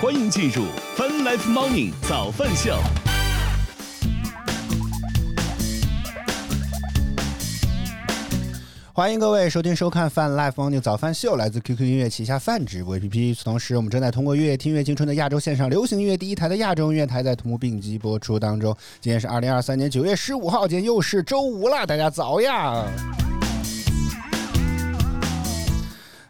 欢迎进入 Fun Life Morning 早饭秀。欢迎各位收听收看 Fun Life Morning 早饭秀，来自 QQ 音乐旗下泛直播 APP 此。同时，我们正在通过乐听乐青春的亚洲线上流行音乐第一台的亚洲音乐台，在同步并机播出当中。今天是二零二三年九月十五号，今天又是周五了，大家早呀！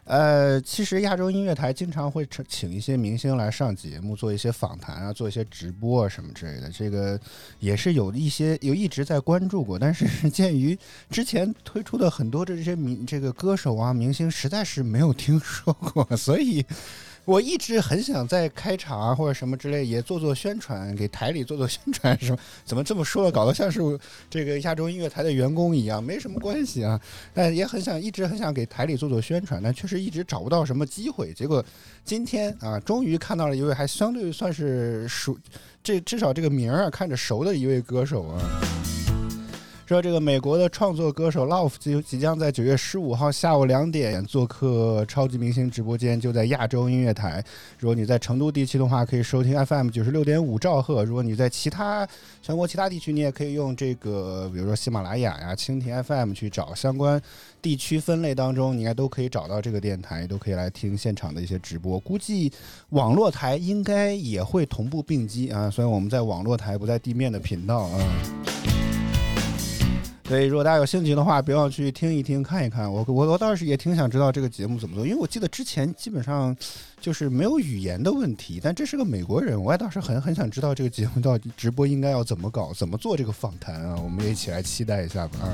呃，其实亚洲音乐台经常会请一些明星来上节目，做一些访谈啊，做一些直播啊什么之类的。这个也是有一些有一直在关注过，但是鉴于之前推出的很多的这些明这个歌手啊明星，实在是没有听说过，所以。我一直很想在开场啊或者什么之类也做做宣传，给台里做做宣传什么？怎么这么说，搞得像是这个亚洲音乐台的员工一样，没什么关系啊。但也很想，一直很想给台里做做宣传，但确实一直找不到什么机会。结果今天啊，终于看到了一位还相对算是熟，这至少这个名儿啊看着熟的一位歌手啊。说这个美国的创作歌手 Love 即即将在九月十五号下午两点做客超级明星直播间，就在亚洲音乐台。如果你在成都地区的话，可以收听 FM 九十六点五兆赫；如果你在其他全国其他地区，你也可以用这个，比如说喜马拉雅呀、蜻蜓 FM 去找相关地区分类当中，你应该都可以找到这个电台，都可以来听现场的一些直播。估计网络台应该也会同步并机啊，虽然我们在网络台不在地面的频道啊。所以，如果大家有兴趣的话，别忘去听一听、看一看。我我我倒是也挺想知道这个节目怎么做，因为我记得之前基本上就是没有语言的问题。但这是个美国人，我也倒是很很想知道这个节目到底直播应该要怎么搞、怎么做这个访谈啊！我们也一起来期待一下吧啊！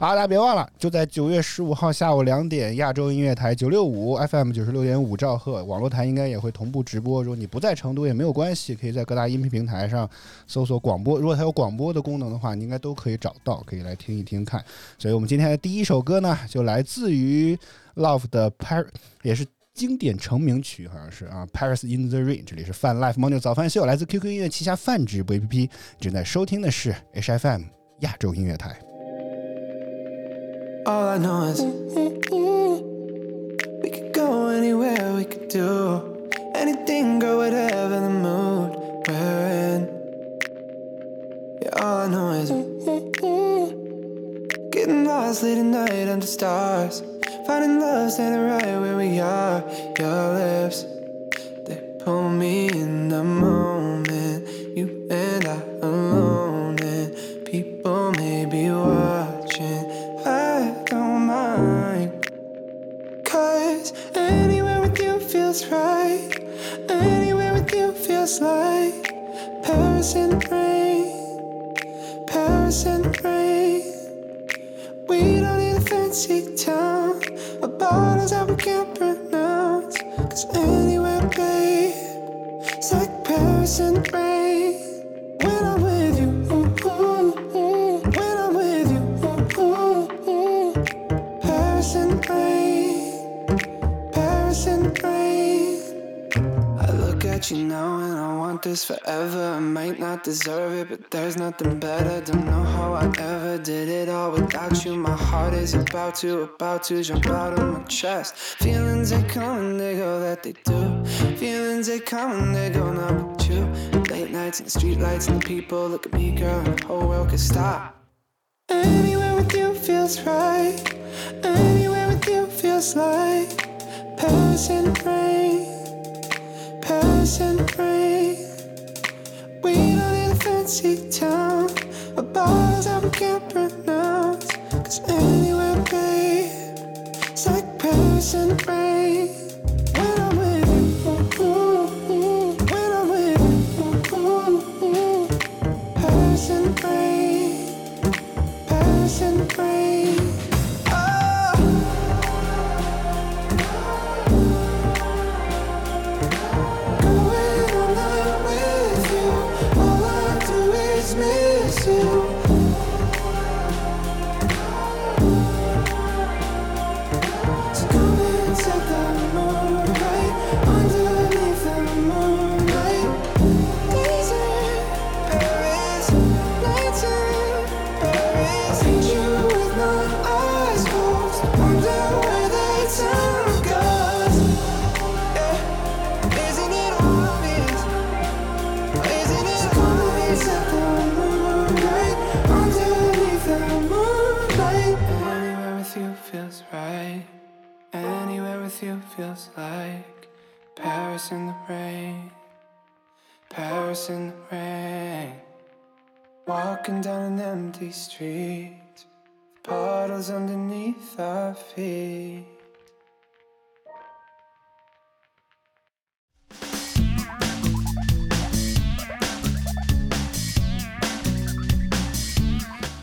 好，大家别忘了，就在九月十五号下午两点，亚洲音乐台九六五 FM 九十六点五兆赫网络台应该也会同步直播。如果你不在成都也没有关系，可以在各大音频平台上搜索广播。如果它有广播的功能的话，你应该都可以找到，可以来听一听看。所以我们今天的第一首歌呢，就来自于 Love 的 Paris，也是经典成名曲，好像是啊，Paris in the Rain。这里是泛 Life Morning 早饭秀，来自 QQ 音乐旗下泛直播 APP，正在收听的是 HFM 亚洲音乐台。All I know is we could go anywhere, we could do anything, go whatever the mood we're in. Yeah, all I know is getting lost late at night under stars, finding love standing right where we are. Your lips, they pull me in the moment. Feels right. Anywhere with you feels like Paris in the rain. Paris in the rain. We don't need a fancy town. A bottles that we can't pronounce. Cause anywhere, babe, it's like Paris in the rain. You now and I want this forever. I might not deserve it, but there's nothing better. Don't know how I ever did it all without you. My heart is about to, about to jump out of my chest. Feelings they come and they go, that they do. Feelings they come and they go, not with you. Late nights and the street lights and the people look at me, girl, and the whole world could stop. Anywhere with you feels right. Anywhere with you feels like Paris in the rain. The rain. We don't need a fancy town. Bottles that we can't anywhere, babe, it's like Paris the rain. Paris in the rain, Paris in the rain. Walking down an empty street, puddles underneath our feet.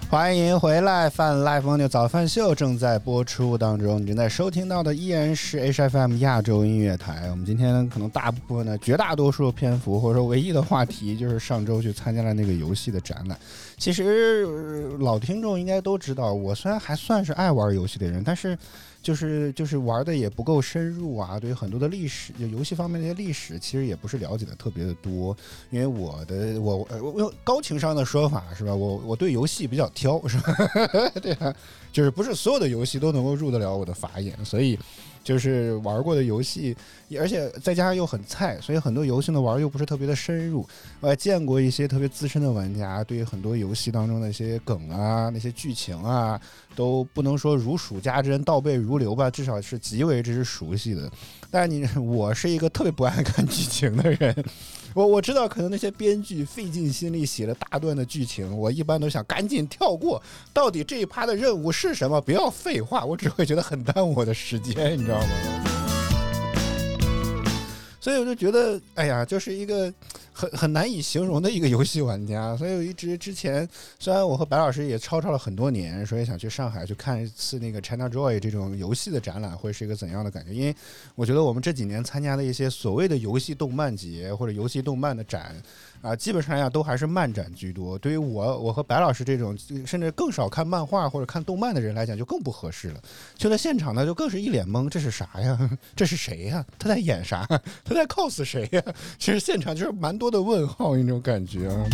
欢迎回来，饭 Live 蜂牛早饭秀正在播出当中。你正在收听到的依然是 HFM 亚洲音乐台。我们今天可能大部分的，绝大多数的篇幅或者说唯一的话题，就是上周去参加了那个游戏的展览。其实老听众应该都知道，我虽然还算是爱玩游戏的人，但是就是就是玩的也不够深入啊。对于很多的历史，就游戏方面的一些历史，其实也不是了解的特别的多。因为我的我呃我用高情商的说法是吧？我我对游戏比较挑是吧？对啊，就是不是所有的游戏都能够入得了我的法眼，所以就是玩过的游戏，而且再加上又很菜，所以很多游戏呢玩又不是特别的深入。我还见过一些特别资深的玩家，对于很多游戏当中的一些梗啊、那些剧情啊，都不能说如数家珍、倒背如流吧，至少是极为之熟悉的。但是你，我是一个特别不爱看剧情的人。我我知道，可能那些编剧费尽心力写了大段的剧情，我一般都想赶紧跳过。到底这一趴的任务是什么？不要废话，我只会觉得很耽误我的时间，你知道吗？所以我就觉得，哎呀，就是一个很很难以形容的一个游戏玩家。所以我一直之前，虽然我和白老师也吵吵了很多年，说也想去上海去看一次那个 China Joy 这种游戏的展览，会是一个怎样的感觉？因为我觉得我们这几年参加的一些所谓的游戏动漫节或者游戏动漫的展。啊，基本上呀都还是漫展居多。对于我，我和白老师这种甚至更少看漫画或者看动漫的人来讲，就更不合适了。去了现场呢，就更是一脸懵，这是啥呀？这是谁呀？他在演啥？他在 cos 谁呀？其实现场就是蛮多的问号那种感觉啊。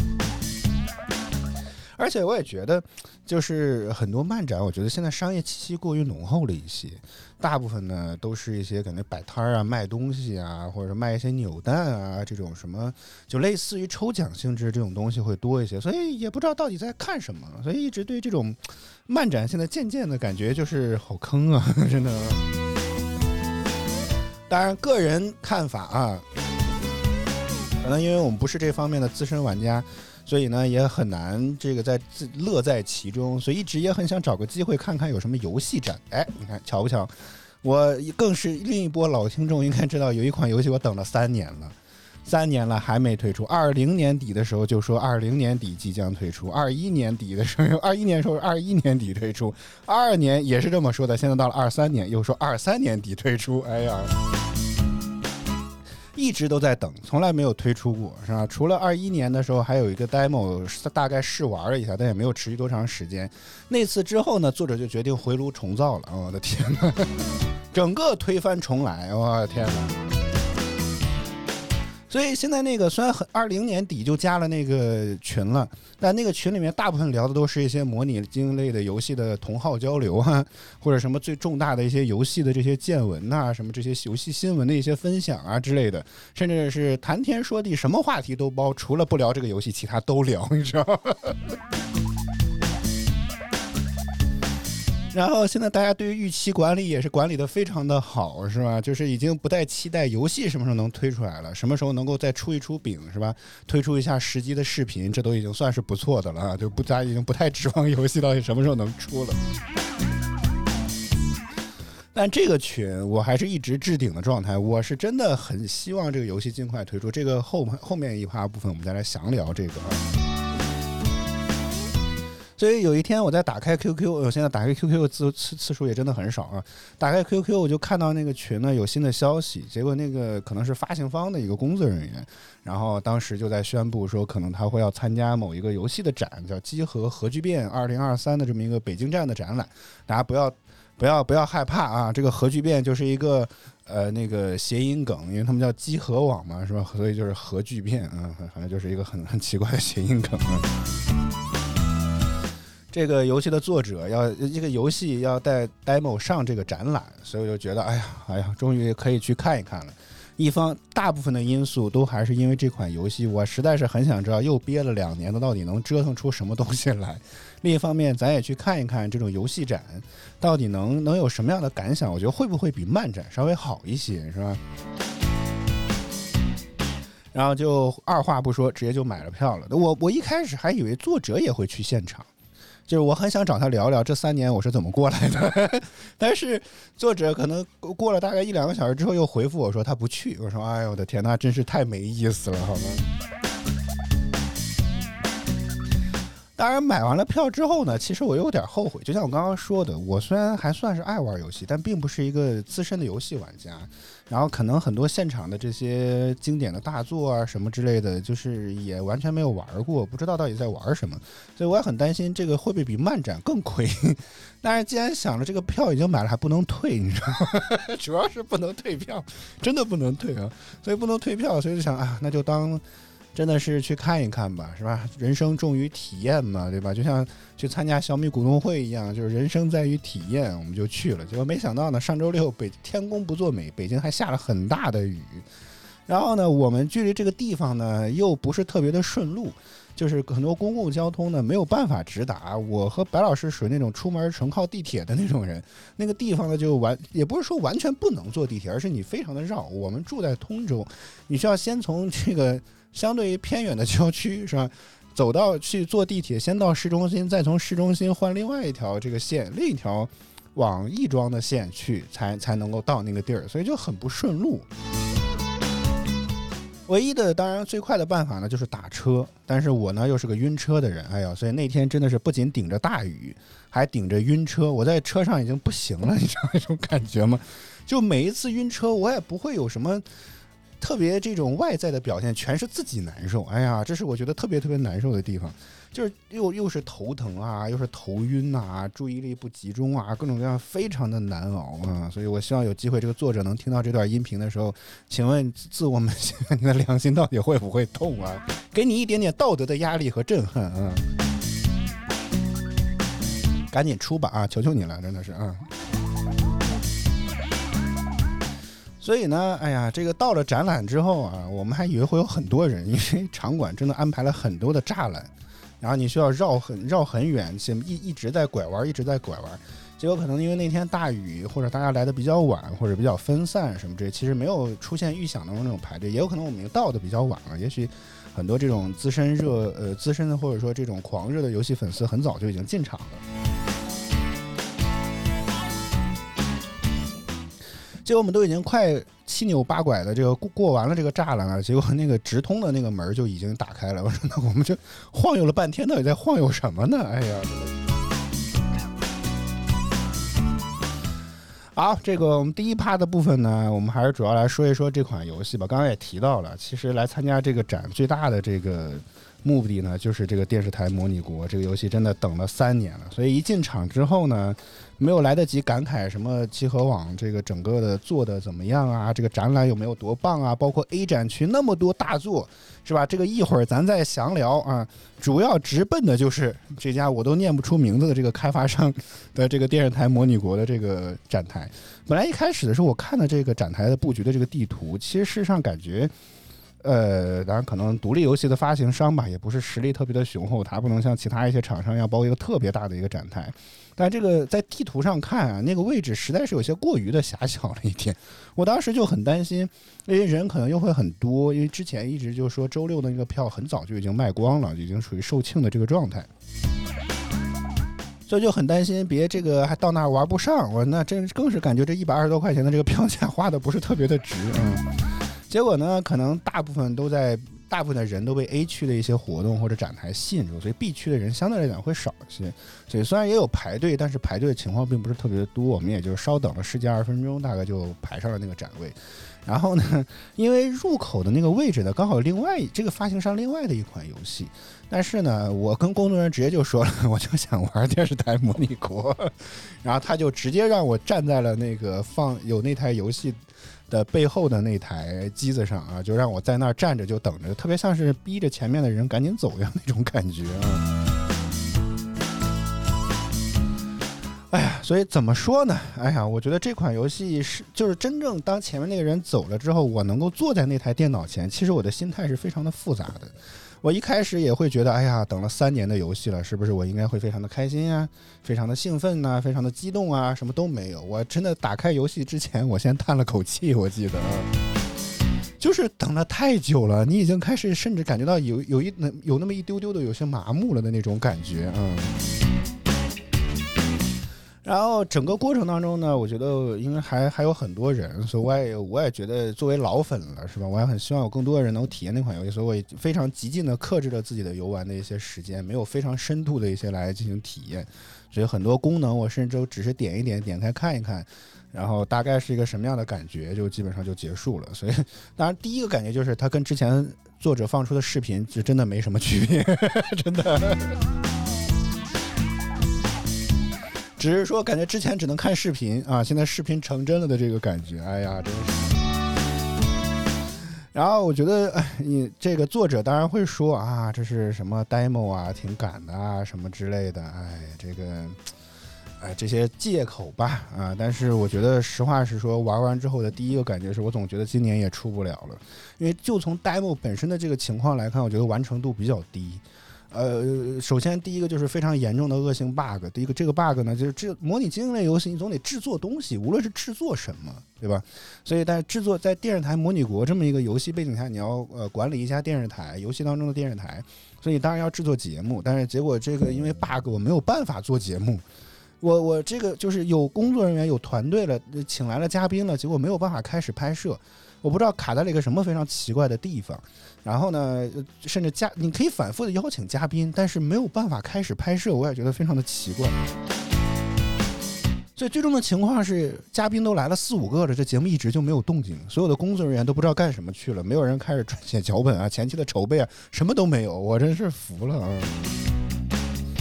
而且我也觉得，就是很多漫展，我觉得现在商业气息过于浓厚了一些。大部分呢都是一些感觉摆摊儿啊、卖东西啊，或者卖一些扭蛋啊这种什么，就类似于抽奖性质这种东西会多一些。所以也不知道到底在看什么，所以一直对这种漫展现在渐渐的感觉就是好坑啊，真的。当然，个人看法啊，可能因为我们不是这方面的资深玩家。所以呢，也很难这个在自乐在其中，所以一直也很想找个机会看看有什么游戏展。哎，你看巧不巧？我更是另一波老听众，应该知道有一款游戏我等了三年了，三年了还没推出。二零年底的时候就说二零年底即将推出，二一年底的时候，二一年时候二一年底推出，二二年也是这么说的，现在到了二三年又说二三年底推出。哎呀！一直都在等，从来没有推出过，是吧？除了二一年的时候还有一个 demo，大概试玩了一下，但也没有持续多长时间。那次之后呢，作者就决定回炉重造了。我的天哪，整个推翻重来，我的天哪！所以现在那个虽然很二零年底就加了那个群了，但那个群里面大部分聊的都是一些模拟经营类的游戏的同号交流啊，或者什么最重大的一些游戏的这些见闻呐，什么这些游戏新闻的一些分享啊之类的，甚至是谈天说地，什么话题都包，除了不聊这个游戏，其他都聊，你知道吗？然后现在大家对于预期管理也是管理的非常的好，是吧？就是已经不再期待游戏什么时候能推出来了，什么时候能够再出一出饼，是吧？推出一下实际的视频，这都已经算是不错的了，就不大家已经不太指望游戏到底什么时候能出了。但这个群我还是一直置顶的状态，我是真的很希望这个游戏尽快推出。这个后后面一趴部分我们再来详聊这个。所以有一天我在打开 QQ，我现在打开 QQ 次次次数也真的很少啊。打开 QQ 我就看到那个群呢有新的消息，结果那个可能是发行方的一个工作人员，然后当时就在宣布说可能他会要参加某一个游戏的展，叫机核核聚变二零二三的这么一个北京站的展览。大家不要不要不要害怕啊，这个核聚变就是一个呃那个谐音梗，因为他们叫集合网嘛，是吧？所以就是核聚变啊，反正就是一个很很奇怪的谐音梗啊。这个游戏的作者要这个游戏要带 demo 上这个展览，所以我就觉得，哎呀，哎呀，终于可以去看一看了。一方大部分的因素都还是因为这款游戏，我实在是很想知道，又憋了两年的到底能折腾出什么东西来。另一方面，咱也去看一看这种游戏展，到底能能有什么样的感想？我觉得会不会比漫展稍微好一些，是吧？然后就二话不说，直接就买了票了。我我一开始还以为作者也会去现场，就是我很想找他聊聊这三年我是怎么过来的。但是作者可能过了大概一两个小时之后又回复我说他不去。我说哎呦我的天，那真是太没意思了，好吗？当然，买完了票之后呢，其实我有点后悔。就像我刚刚说的，我虽然还算是爱玩游戏，但并不是一个资深的游戏玩家。然后可能很多现场的这些经典的大作啊什么之类的，就是也完全没有玩过，不知道到底在玩什么。所以我也很担心这个会不会比漫展更亏。但是既然想着这个票已经买了，还不能退，你知道吗？主要是不能退票，真的不能退啊！所以不能退票，所以就想啊，那就当。真的是去看一看吧，是吧？人生重于体验嘛，对吧？就像去参加小米股东会一样，就是人生在于体验，我们就去了。结果没想到呢，上周六北天公不作美，北京还下了很大的雨。然后呢，我们距离这个地方呢又不是特别的顺路，就是很多公共交通呢没有办法直达。我和白老师属于那种出门纯靠地铁的那种人，那个地方呢就完，也不是说完全不能坐地铁，而是你非常的绕。我们住在通州，你需要先从这个。相对于偏远的郊区是吧？走到去坐地铁，先到市中心，再从市中心换另外一条这个线，另一条往亦庄的线去，才才能够到那个地儿，所以就很不顺路。唯一的当然最快的办法呢就是打车，但是我呢又是个晕车的人，哎呀，所以那天真的是不仅顶着大雨，还顶着晕车，我在车上已经不行了，你知道那种感觉吗？就每一次晕车，我也不会有什么。特别这种外在的表现，全是自己难受。哎呀，这是我觉得特别特别难受的地方，就是又又是头疼啊，又是头晕呐，注意力不集中啊，各种各样，非常的难熬啊。所以我希望有机会，这个作者能听到这段音频的时候，请问自我们你的良心到底会不会痛啊？给你一点点道德的压力和震撼啊！赶紧出吧啊！求求你了，真的是啊！所以呢，哎呀，这个到了展览之后啊，我们还以为会有很多人，因为场馆真的安排了很多的栅栏，然后你需要绕很绕很远，一一直在拐弯，一直在拐弯。结果可能因为那天大雨，或者大家来的比较晚，或者比较分散什么这，其实没有出现预想当中那种排队，也有可能我们到的比较晚了。也许很多这种资深热呃资深的或者说这种狂热的游戏粉丝很早就已经进场了。结果我们都已经快七扭八拐的这个过过完了这个栅栏了，结果那个直通的那个门就已经打开了。我说那我们这晃悠了半天，到底在晃悠什么呢？哎呀！好，这个我们第一趴的部分呢，我们还是主要来说一说这款游戏吧。刚刚也提到了，其实来参加这个展最大的这个目的呢，就是这个电视台模拟国这个游戏真的等了三年了，所以一进场之后呢。没有来得及感慨什么集合网这个整个的做的怎么样啊？这个展览有没有多棒啊？包括 A 展区那么多大作，是吧？这个一会儿咱再详聊啊。主要直奔的就是这家我都念不出名字的这个开发商的这个电视台模拟国的这个展台。本来一开始的时候，我看了这个展台的布局的这个地图，其实事实上感觉。呃，当然可能独立游戏的发行商吧，也不是实力特别的雄厚，它不能像其他一些厂商要包一个特别大的一个展台。但这个在地图上看啊，那个位置实在是有些过于的狭小了一点。我当时就很担心，因为人可能又会很多，因为之前一直就说周六的那个票很早就已经卖光了，已经属于售罄的这个状态，所以就很担心别这个还到那儿玩不上。我那真更是感觉这一百二十多块钱的这个票价花的不是特别的值嗯。结果呢，可能大部分都在，大部分的人都被 A 区的一些活动或者展台吸引住，所以 B 区的人相对来讲会少一些。所以虽然也有排队，但是排队的情况并不是特别的多。我们也就稍等了十几二十分钟，大概就排上了那个展位。然后呢，因为入口的那个位置呢，刚好另外这个发行商另外的一款游戏。但是呢，我跟工作人员直接就说了，我就想玩电视台模拟国，然后他就直接让我站在了那个放有那台游戏。的背后的那台机子上啊，就让我在那儿站着就等着，特别像是逼着前面的人赶紧走一样那种感觉啊。哎呀，所以怎么说呢？哎呀，我觉得这款游戏是就是真正当前面那个人走了之后，我能够坐在那台电脑前，其实我的心态是非常的复杂的。我一开始也会觉得，哎呀，等了三年的游戏了，是不是我应该会非常的开心啊，非常的兴奋呐，非常的激动啊？什么都没有。我真的打开游戏之前，我先叹了口气。我记得，就是等了太久了，你已经开始甚至感觉到有有一有那么一丢丢的有些麻木了的那种感觉，嗯。然后整个过程当中呢，我觉得因为还还有很多人，所以我也我也觉得作为老粉了，是吧？我也很希望有更多的人能体验那款游戏，所以我也非常极尽的克制了自己的游玩的一些时间，没有非常深度的一些来进行体验。所以很多功能我甚至都只是点一点，点开看一看，然后大概是一个什么样的感觉，就基本上就结束了。所以当然第一个感觉就是它跟之前作者放出的视频就真的没什么区别，真的。只是说，感觉之前只能看视频啊，现在视频成真了的这个感觉，哎呀，真是。然后我觉得，哎，你这个作者当然会说啊，这是什么 demo 啊，挺赶的啊，什么之类的，哎，这个，哎，这些借口吧，啊，但是我觉得实话实说，玩完之后的第一个感觉是我总觉得今年也出不了了，因为就从 demo 本身的这个情况来看，我觉得完成度比较低。呃，首先第一个就是非常严重的恶性 bug。第一个这个 bug 呢，就是这模拟经营类游戏，你总得制作东西，无论是制作什么，对吧？所以在制作在电视台模拟国这么一个游戏背景下，你要呃管理一家电视台，游戏当中的电视台，所以当然要制作节目。但是结果这个因为 bug，我没有办法做节目。我我这个就是有工作人员有团队了，请来了嘉宾了，结果没有办法开始拍摄。我不知道卡在了一个什么非常奇怪的地方，然后呢，甚至嘉你可以反复的邀请嘉宾，但是没有办法开始拍摄，我也觉得非常的奇怪。所以最终的情况是，嘉宾都来了四五个了，这节目一直就没有动静，所有的工作人员都不知道干什么去了，没有人开始撰写脚本啊，前期的筹备啊，什么都没有，我真是服了啊！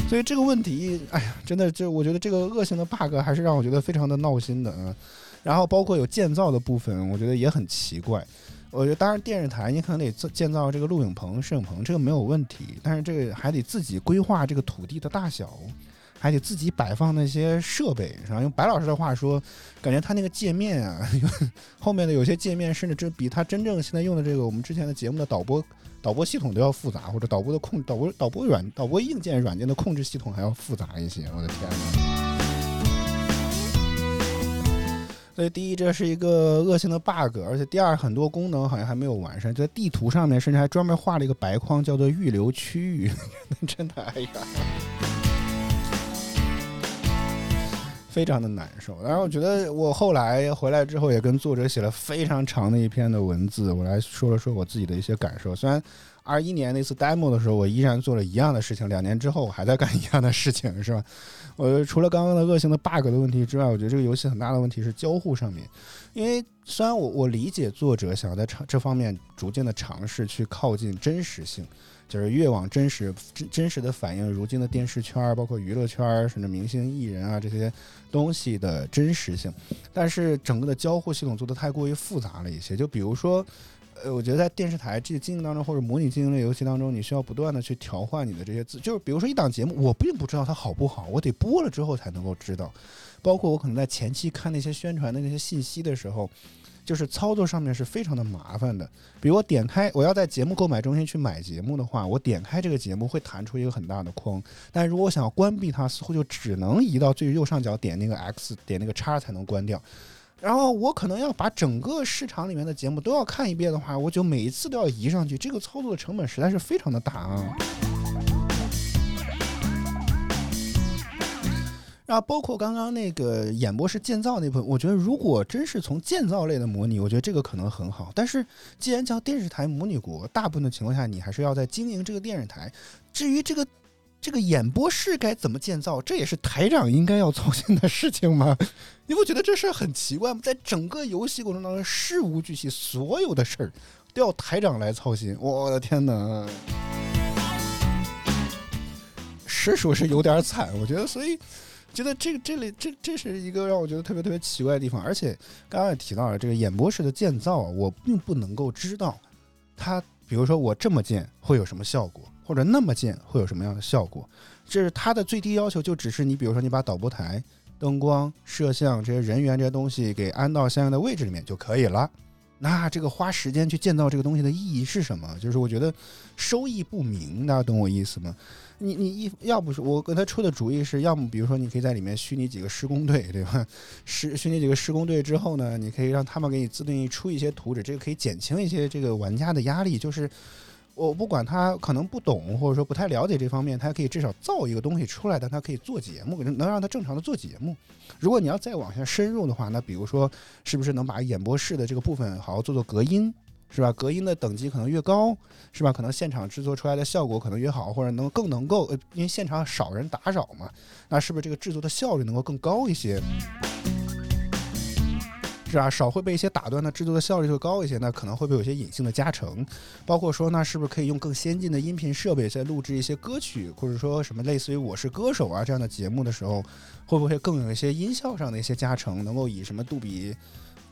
所以这个问题，哎呀，真的就我觉得这个恶性的 bug 还是让我觉得非常的闹心的啊。然后包括有建造的部分，我觉得也很奇怪。我觉得当然电视台你可能得建造这个录影棚、摄影棚，这个没有问题。但是这个还得自己规划这个土地的大小，还得自己摆放那些设备。然后用白老师的话说，感觉他那个界面啊，后面的有些界面甚至这比他真正现在用的这个我们之前的节目的导播导播系统都要复杂，或者导播的控导播导播软导播硬件软件的控制系统还要复杂一些。我的天哪！所以第一，这是一个恶性的 bug，而且第二，很多功能好像还没有完善。在地图上面，甚至还专门画了一个白框，叫做预留区域。真的，哎呀，非常的难受。然后我觉得，我后来回来之后，也跟作者写了非常长的一篇的文字，我来说了说我自己的一些感受。虽然二一年那次 demo 的时候，我依然做了一样的事情，两年之后我还在干一样的事情，是吧？我除了刚刚的恶性的 bug 的问题之外，我觉得这个游戏很大的问题是交互上面。因为虽然我我理解作者想要在尝这方面逐渐的尝试去靠近真实性，就是越往真实真真实的反映如今的电视圈儿包括娱乐圈儿甚至明星艺人啊这些东西的真实性，但是整个的交互系统做的太过于复杂了一些。就比如说。呃，我觉得在电视台这个经营当中，或者模拟经营类游戏当中，你需要不断的去调换你的这些字，就是比如说一档节目，我并不知道它好不好，我得播了之后才能够知道。包括我可能在前期看那些宣传的那些信息的时候，就是操作上面是非常的麻烦的。比如我点开，我要在节目购买中心去买节目的话，我点开这个节目会弹出一个很大的框，但如果我想要关闭它，似乎就只能移到最右上角点那个 X，点那个叉才能关掉。然后我可能要把整个市场里面的节目都要看一遍的话，我就每一次都要移上去，这个操作的成本实在是非常的大啊。然后包括刚刚那个演播室建造那部分，我觉得如果真是从建造类的模拟，我觉得这个可能很好。但是既然叫电视台模拟国，大部分的情况下你还是要在经营这个电视台。至于这个。这个演播室该怎么建造？这也是台长应该要操心的事情吗？你不觉得这事很奇怪吗？在整个游戏过程当中，事无巨细，所有的事儿都要台长来操心。我的天哪，实属是有点惨。我觉得，所以觉得这个这里这这是一个让我觉得特别特别奇怪的地方。而且刚刚也提到了这个演播室的建造，我并不能够知道它，比如说我这么建会有什么效果。或者那么建会有什么样的效果？这是它的最低要求，就只是你比如说你把导播台、灯光、摄像这些人员这些东西给安到相应的位置里面就可以了。那这个花时间去建造这个东西的意义是什么？就是我觉得收益不明，大家懂我意思吗？你你一要不是我给他出的主意是，要么比如说你可以在里面虚拟几个施工队，对吧？施虚拟几个施工队之后呢，你可以让他们给你自定义出一些图纸，这个可以减轻一些这个玩家的压力。就是我不管他可能不懂或者说不太了解这方面，他可以至少造一个东西出来，但他可以做节目，能让他正常的做节目。如果你要再往下深入的话，那比如说是不是能把演播室的这个部分好好做做隔音？是吧？隔音的等级可能越高，是吧？可能现场制作出来的效果可能越好，或者能更能够，呃，因为现场少人打扰嘛，那是不是这个制作的效率能够更高一些？是啊，少会被一些打断，的制作的效率会高一些，那可能会不会有些隐性的加成？包括说，那是不是可以用更先进的音频设备在录制一些歌曲，或者说什么类似于《我是歌手》啊这样的节目的时候，会不会更有一些音效上的一些加成，能够以什么杜比？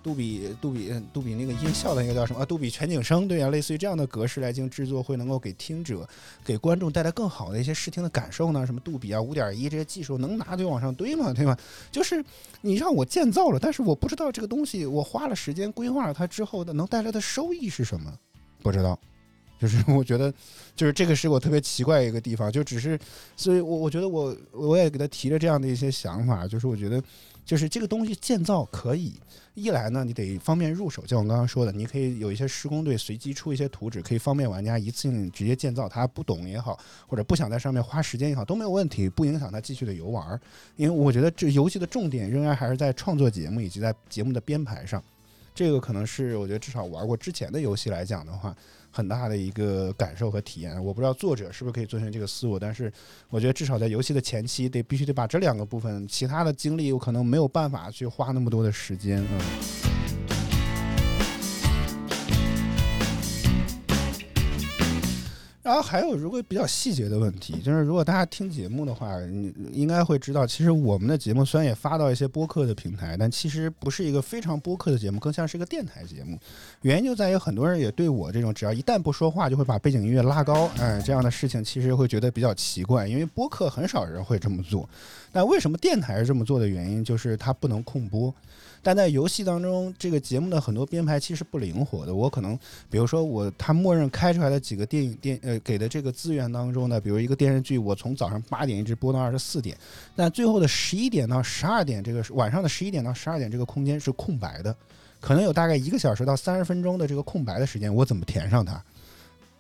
杜比杜比杜比那个音效的那个叫什么啊？杜比全景声，对啊，类似于这样的格式来进行制作，会能够给听者、给观众带来更好的一些视听的感受呢？什么杜比啊、五点一这些技术能拿就往上堆嘛，对吧？就是你让我建造了，但是我不知道这个东西，我花了时间规划了它之后的能带来的收益是什么，不知道。就是 我觉得，就是这个是我特别奇怪一个地方，就只是，所以我我觉得我我也给他提了这样的一些想法，就是我觉得。就是这个东西建造可以，一来呢，你得方便入手，像我刚刚说的，你可以有一些施工队随机出一些图纸，可以方便玩家一次性直接建造。他不懂也好，或者不想在上面花时间也好，都没有问题，不影响他继续的游玩。因为我觉得这游戏的重点仍然还是在创作节目以及在节目的编排上，这个可能是我觉得至少玩过之前的游戏来讲的话。很大的一个感受和体验，我不知道作者是不是可以遵循这个思路，但是我觉得至少在游戏的前期得必须得把这两个部分，其他的精力有可能没有办法去花那么多的时间，嗯。然后还有，如果比较细节的问题，就是如果大家听节目的话，你应该会知道，其实我们的节目虽然也发到一些播客的平台，但其实不是一个非常播客的节目，更像是一个电台节目。原因就在于很多人也对我这种只要一旦不说话就会把背景音乐拉高，哎，这样的事情其实会觉得比较奇怪，因为播客很少人会这么做。但为什么电台是这么做的原因，就是它不能控播。但在游戏当中，这个节目的很多编排其实不灵活的。我可能，比如说我他默认开出来的几个电影电呃给的这个资源当中呢，比如一个电视剧，我从早上八点一直播到二十四点，但最后的十一点到十二点这个晚上的十一点到十二点这个空间是空白的，可能有大概一个小时到三十分钟的这个空白的时间，我怎么填上它？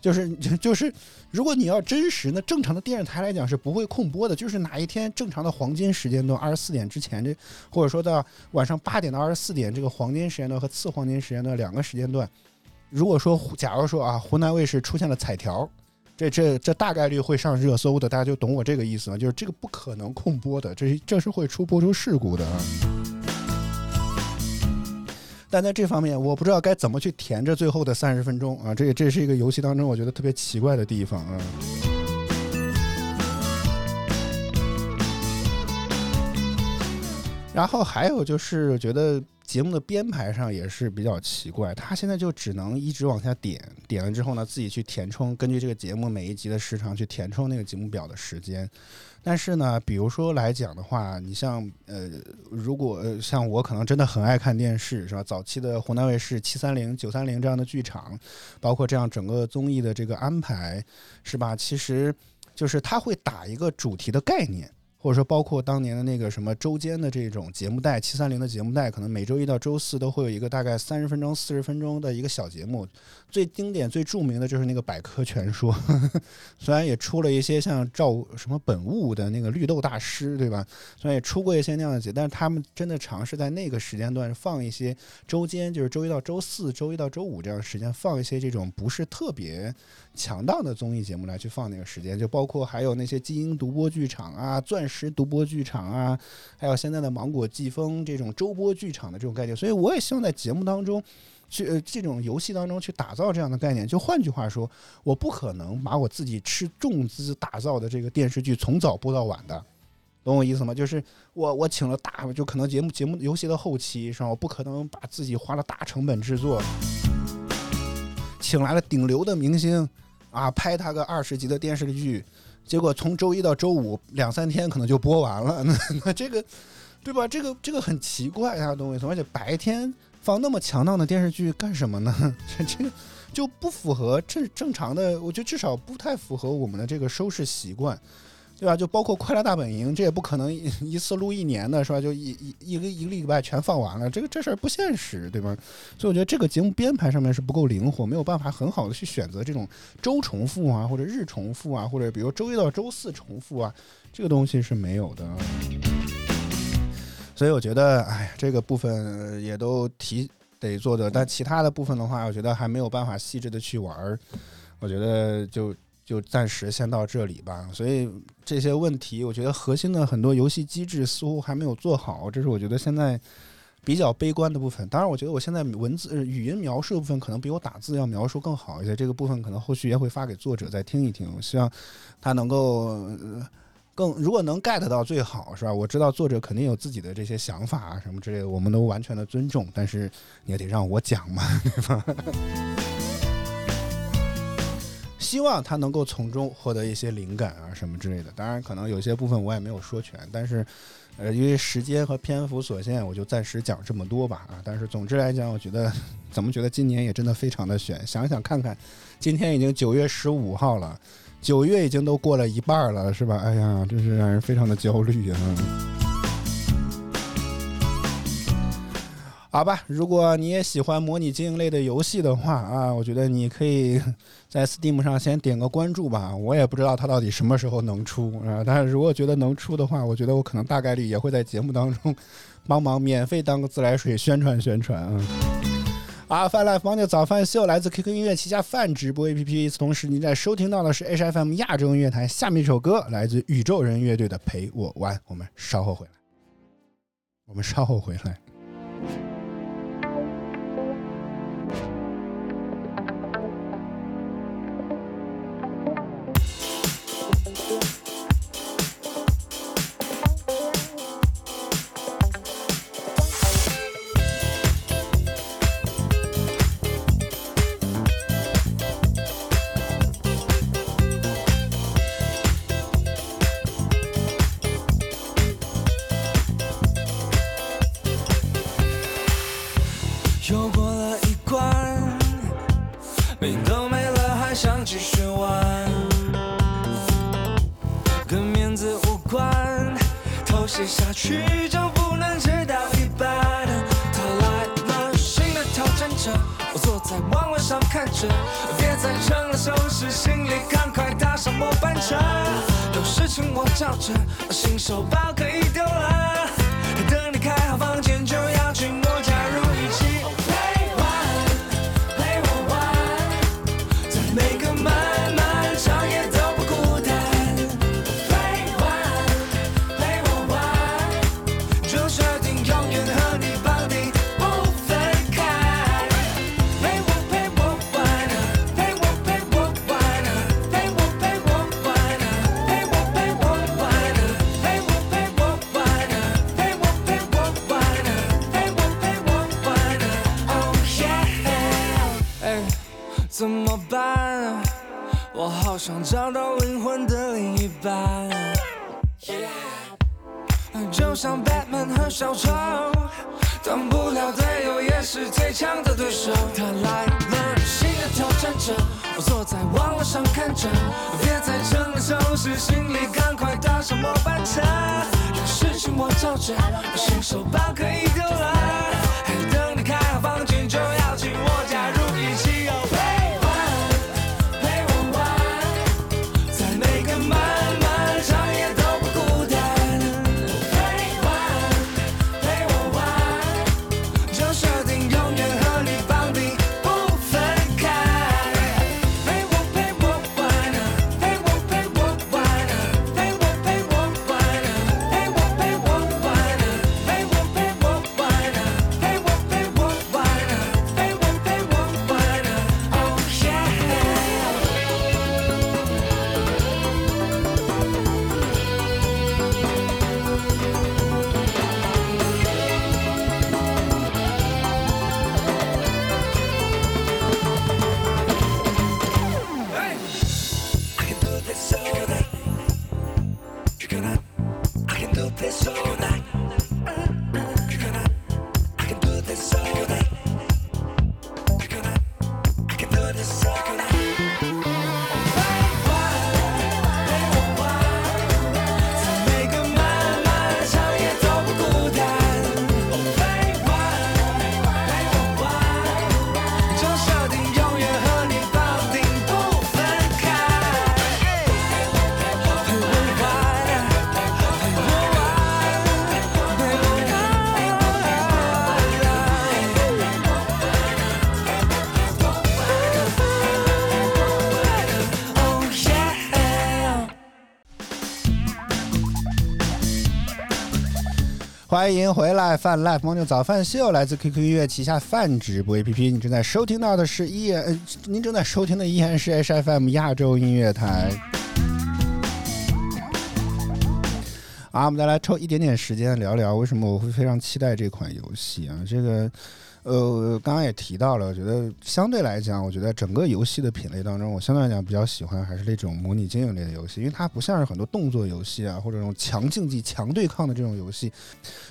就是就是，如果你要真实，那正常的电视台来讲是不会空播的。就是哪一天正常的黄金时间段，二十四点之前这，或者说到晚上八点到二十四点这个黄金时间段和次黄金时间段两个时间段，如果说假如说啊，湖南卫视出现了彩条，这这这大概率会上热搜的，大家就懂我这个意思了。就是这个不可能空播的，这这是会出播出事故的啊。但在这方面，我不知道该怎么去填这最后的三十分钟啊！这这是一个游戏当中我觉得特别奇怪的地方啊。然后还有就是，觉得节目的编排上也是比较奇怪，他现在就只能一直往下点，点了之后呢，自己去填充，根据这个节目每一集的时长去填充那个节目表的时间。但是呢，比如说来讲的话，你像呃，如果像我可能真的很爱看电视，是吧？早期的湖南卫视七三零、九三零这样的剧场，包括这样整个综艺的这个安排，是吧？其实就是它会打一个主题的概念。或者说，包括当年的那个什么周间的这种节目带，七三零的节目带，可能每周一到周四都会有一个大概三十分钟、四十分钟的一个小节目。最经典、最著名的就是那个百科全说，虽然也出了一些像赵什么本物的那个绿豆大师，对吧？虽然也出过一些那样的节，但是他们真的尝试在那个时间段放一些周间，就是周一到周四、周一到周五这样的时间放一些这种不是特别。强大的综艺节目来去放那个时间，就包括还有那些基因独播剧场啊、钻石独播剧场啊，还有现在的芒果季风这种周播剧场的这种概念。所以我也希望在节目当中，去呃这种游戏当中去打造这样的概念。就换句话说，我不可能把我自己吃重资打造的这个电视剧从早播到晚的，懂我意思吗？就是我我请了大，就可能节目节目游戏的后期是吧？我不可能把自己花了大成本制作。请来了顶流的明星，啊，拍他个二十集的电视剧，结果从周一到周五两三天可能就播完了，那 那这个，对吧？这个这个很奇怪啊，东西，而且白天放那么强档的电视剧干什么呢？这这个就不符合正正常的，我觉得至少不太符合我们的这个收视习惯。对吧？就包括《快乐大本营》，这也不可能一 次录一年的，是吧？就一一一个一个礼拜全放完了，这个这事儿不现实，对吧？所以我觉得这个节目编排上面是不够灵活，没有办法很好的去选择这种周重复啊，或者日重复啊，或者比如周一到周四重复啊，这个东西是没有的。所以我觉得，哎呀，这个部分也都提得做的，但其他的部分的话，我觉得还没有办法细致的去玩儿。我觉得就。就暂时先到这里吧。所以这些问题，我觉得核心的很多游戏机制似乎还没有做好，这是我觉得现在比较悲观的部分。当然，我觉得我现在文字、语音描述的部分可能比我打字要描述更好一些。这个部分可能后续也会发给作者再听一听，我希望他能够更，如果能 get 到最好，是吧？我知道作者肯定有自己的这些想法啊什么之类的，我们都完全的尊重，但是你也得让我讲嘛，对吧？希望他能够从中获得一些灵感啊什么之类的。当然，可能有些部分我也没有说全，但是，呃，因为时间和篇幅所限，我就暂时讲这么多吧。啊，但是总之来讲，我觉得怎么觉得今年也真的非常的悬。想想看看，今天已经九月十五号了，九月已经都过了一半了，是吧？哎呀，真是让人非常的焦虑啊。好吧，如果你也喜欢模拟经营类的游戏的话啊，我觉得你可以 在 Steam 上先点个关注吧。我也不知道它到底什么时候能出啊，但是如果觉得能出的话，我觉得我可能大概率也会在节目当中 帮忙免费当个自来水宣传宣传啊。啊，饭来房的早饭秀来自 QQ 音乐旗下饭直播 APP，与此同时您在收听到的是 HFM 亚洲音乐台。下面一首歌来自宇宙人乐队的《陪我玩》，我们稍后回来。我们稍后回来。想找到灵魂的另一半，就像 Batman 和小丑，当不了队友也是最强的对手。他来了，新的挑战者，我坐在网络上看着，别再整理收拾行李，赶快搭上末班车。有事情我罩着，欢迎回来，饭 Live Morning 早饭秀来自 QQ 音乐旗下饭直播 APP。你正在收听到的是依然，呃您正在收听的依然是 HFM 亚洲音乐台。啊，我们再来抽一点点时间聊聊为什么我会非常期待这款游戏啊？这个，呃，刚刚也提到了，我觉得相对来讲，我觉得整个游戏的品类当中，我相对来讲比较喜欢还是那种模拟经营类的游戏，因为它不像是很多动作游戏啊，或者这种强竞技、强对抗的这种游戏，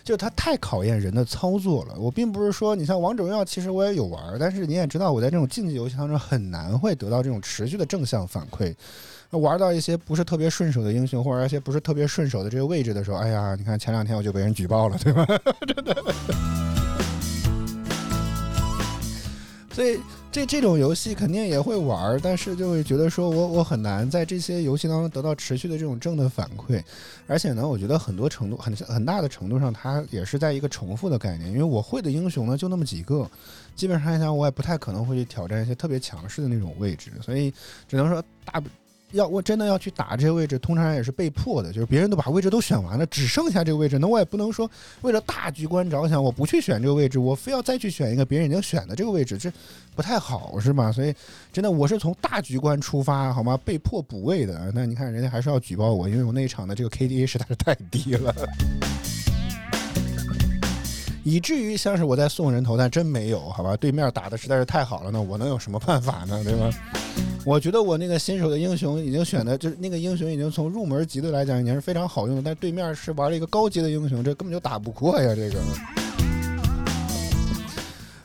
就它太考验人的操作了。我并不是说你像王者荣耀，其实我也有玩，但是你也知道，我在这种竞技游戏当中很难会得到这种持续的正向反馈。玩到一些不是特别顺手的英雄，或者一些不是特别顺手的这个位置的时候，哎呀，你看前两天我就被人举报了，对吧？真的。所以这这种游戏肯定也会玩，但是就会觉得说我我很难在这些游戏当中得到持续的这种正的反馈，而且呢，我觉得很多程度很很大的程度上，它也是在一个重复的概念，因为我会的英雄呢就那么几个，基本上来讲我也不太可能会去挑战一些特别强势的那种位置，所以只能说大。要我真的要去打这些位置，通常也是被迫的，就是别人都把位置都选完了，只剩下这个位置，那我也不能说为了大局观着想，我不去选这个位置，我非要再去选一个别人已经选的这个位置，这不太好，是吧？所以真的我是从大局观出发，好吗？被迫补位的，那你看人家还是要举报我，因为我那场的这个 KDA 实在是太低了。以至于像是我在送人头，但真没有，好吧？对面打的实在是太好了，那我能有什么办法呢？对吧？我觉得我那个新手的英雄已经选的，就是那个英雄已经从入门级的来讲已经是非常好用的，但对面是玩了一个高级的英雄，这根本就打不过呀，这个。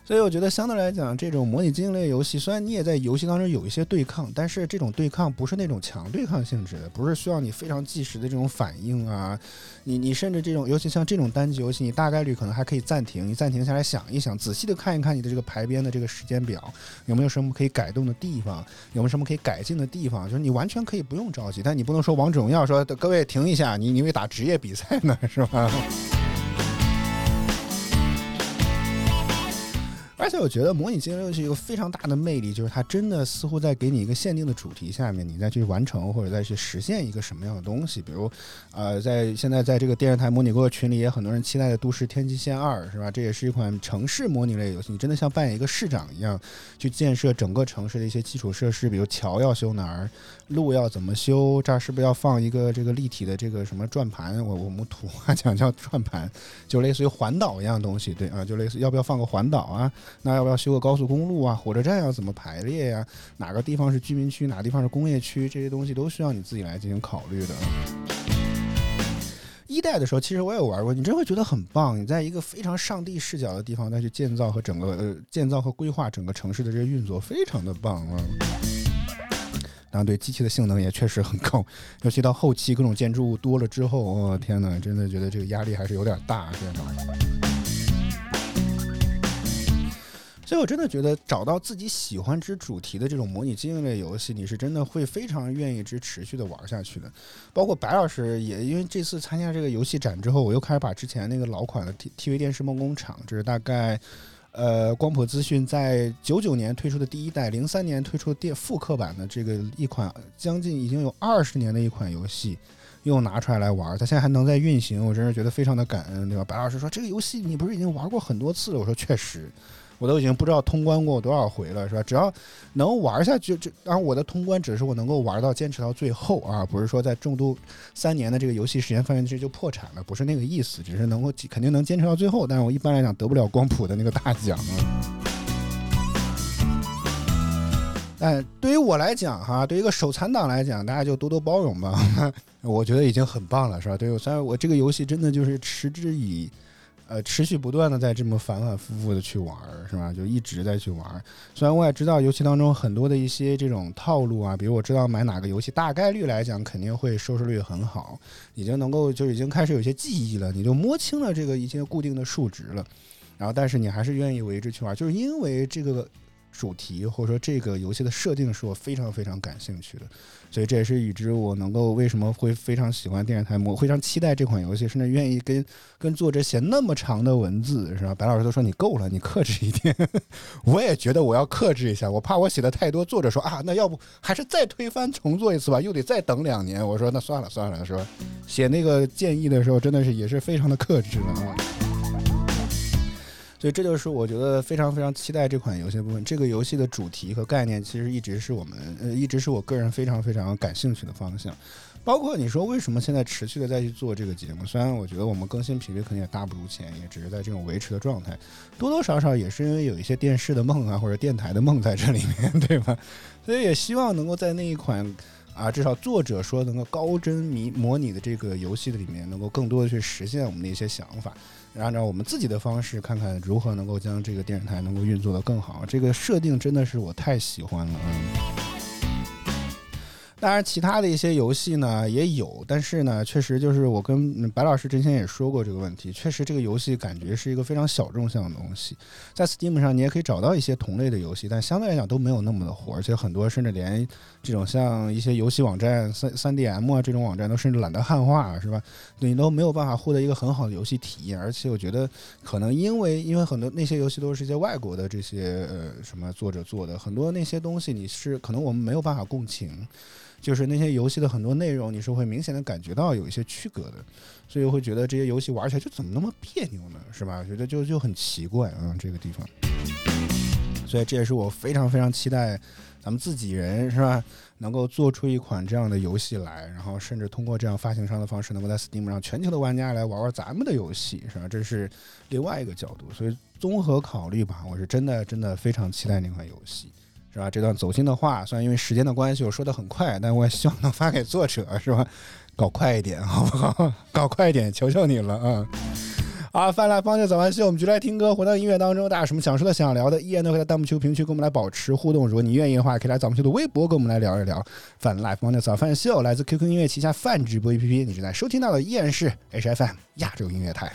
所以我觉得相对来讲，这种模拟经营类游戏，虽然你也在游戏当中有一些对抗，但是这种对抗不是那种强对抗性质的，不是需要你非常计时的这种反应啊。你你甚至这种，尤其像这种单机游戏，你大概率可能还可以暂停，你暂停下来想一想，仔细的看一看你的这个排编的这个时间表，有没有什么可以改动的地方，有没有什么可以改进的地方，就是你完全可以不用着急，但你不能说王者荣耀说各位停一下，你因为打职业比赛呢，是吧？而且我觉得模拟经营游戏有个非常大的魅力，就是它真的似乎在给你一个限定的主题下面，你再去完成或者再去实现一个什么样的东西。比如，呃，在现在在这个电视台模拟过群里，也很多人期待的《都市天际线二》，是吧？这也是一款城市模拟类游戏，你真的像扮演一个市长一样，去建设整个城市的一些基础设施，比如桥要修哪儿，路要怎么修，这儿是不是要放一个这个立体的这个什么转盘？我我们土话讲叫转盘，就类似于环岛一样东西，对啊，就类似要不要放个环岛啊？那要不要修个高速公路啊？火车站要怎么排列呀？哪个地方是居民区，哪个地方是工业区？这些东西都需要你自己来进行考虑的。一代的时候，其实我也玩过，你真会觉得很棒。你在一个非常上帝视角的地方再去建造和整个呃建造和规划整个城市的这些运作，非常的棒啊。然后，对机器的性能也确实很高，尤其到后期各种建筑物多了之后，我天哪，真的觉得这个压力还是有点大，这种。所以，我真的觉得找到自己喜欢之主题的这种模拟经营类游戏，你是真的会非常愿意之持续的玩下去的。包括白老师也因为这次参加这个游戏展之后，我又开始把之前那个老款的 T TV 电视梦工厂，这是大概呃光谱资讯在九九年推出的第一代，零三年推出电复刻版的这个一款将近已经有二十年的一款游戏，又拿出来来玩。它现在还能在运行，我真是觉得非常的感恩，对吧？白老师说这个游戏你不是已经玩过很多次了？我说确实。我都已经不知道通关过多少回了，是吧？只要能玩下去，就当然我的通关只是我能够玩到坚持到最后啊，不是说在重度三年的这个游戏时间范围之内就破产了，不是那个意思，只是能够肯定能坚持到最后，但是我一般来讲得不了光谱的那个大奖啊。但对于我来讲哈，对于一个手残党来讲，大家就多多包容吧，我觉得已经很棒了，是吧？对我虽然我这个游戏真的就是持之以。呃，持续不断的在这么反反复复的去玩，是吧？就一直在去玩。虽然我也知道游戏当中很多的一些这种套路啊，比如我知道买哪个游戏大概率来讲肯定会收视率很好，已经能够就已经开始有些记忆了，你就摸清了这个一些固定的数值了。然后，但是你还是愿意为之去玩，就是因为这个主题或者说这个游戏的设定是我非常非常感兴趣的，所以这也是与之我能够为什么会非常喜欢电视台我，非常期待这款游戏，甚至愿意跟跟作者写那么长的文字，是吧？白老师都说你够了，你克制一点，我也觉得我要克制一下，我怕我写的太多，作者说啊，那要不还是再推翻重做一次吧，又得再等两年。我说那算了算了，是吧？写那个建议的时候，真的是也是非常的克制了啊。所以这就是我觉得非常非常期待这款游戏的部分。这个游戏的主题和概念其实一直是我们呃，一直是我个人非常非常感兴趣的方向。包括你说为什么现在持续的再去做这个节目？虽然我觉得我们更新频率肯定也大不如前，也只是在这种维持的状态，多多少少也是因为有一些电视的梦啊，或者电台的梦在这里面，对吧？所以也希望能够在那一款啊，至少作者说能够高帧迷模拟的这个游戏的里面，能够更多的去实现我们的一些想法。按照我们自己的方式，看看如何能够将这个电视台能够运作的更好。这个设定真的是我太喜欢了，嗯。当然，其他的一些游戏呢也有，但是呢，确实就是我跟白老师之前也说过这个问题，确实这个游戏感觉是一个非常小众向的东西。在 Steam 上你也可以找到一些同类的游戏，但相对来讲都没有那么的火，而且很多甚至连这种像一些游戏网站三三 DM 啊这种网站都甚至懒得汉化，是吧？你都没有办法获得一个很好的游戏体验。而且我觉得可能因为因为很多那些游戏都是一些外国的这些呃什么作者做的，很多那些东西你是可能我们没有办法共情。就是那些游戏的很多内容，你是会明显的感觉到有一些区隔的，所以会觉得这些游戏玩起来就怎么那么别扭呢？是吧？觉得就就很奇怪啊，这个地方。所以这也是我非常非常期待咱们自己人是吧，能够做出一款这样的游戏来，然后甚至通过这样发行商的方式，能够在 Steam 上全球的玩家来玩玩咱们的游戏，是吧？这是另外一个角度。所以综合考虑吧，我是真的真的非常期待那款游戏。是吧？这段走心的话，虽然因为时间的关系我说的很快，但我也希望能发给作者，是吧？搞快一点，好不好？搞快一点，求求你了啊！好，泛滥方就早安秀，我们就来听歌，回到音乐当中。大家什么想说的、想聊的，依然都可以在弹幕区、评论区跟我们来保持互动。如果你愿意的话，可以来早安秀的微博跟我们来聊一聊。泛滥方的早饭秀来自 QQ 音乐旗下泛直播 APP，你正在收听到的依然是 HFM 亚洲音乐台。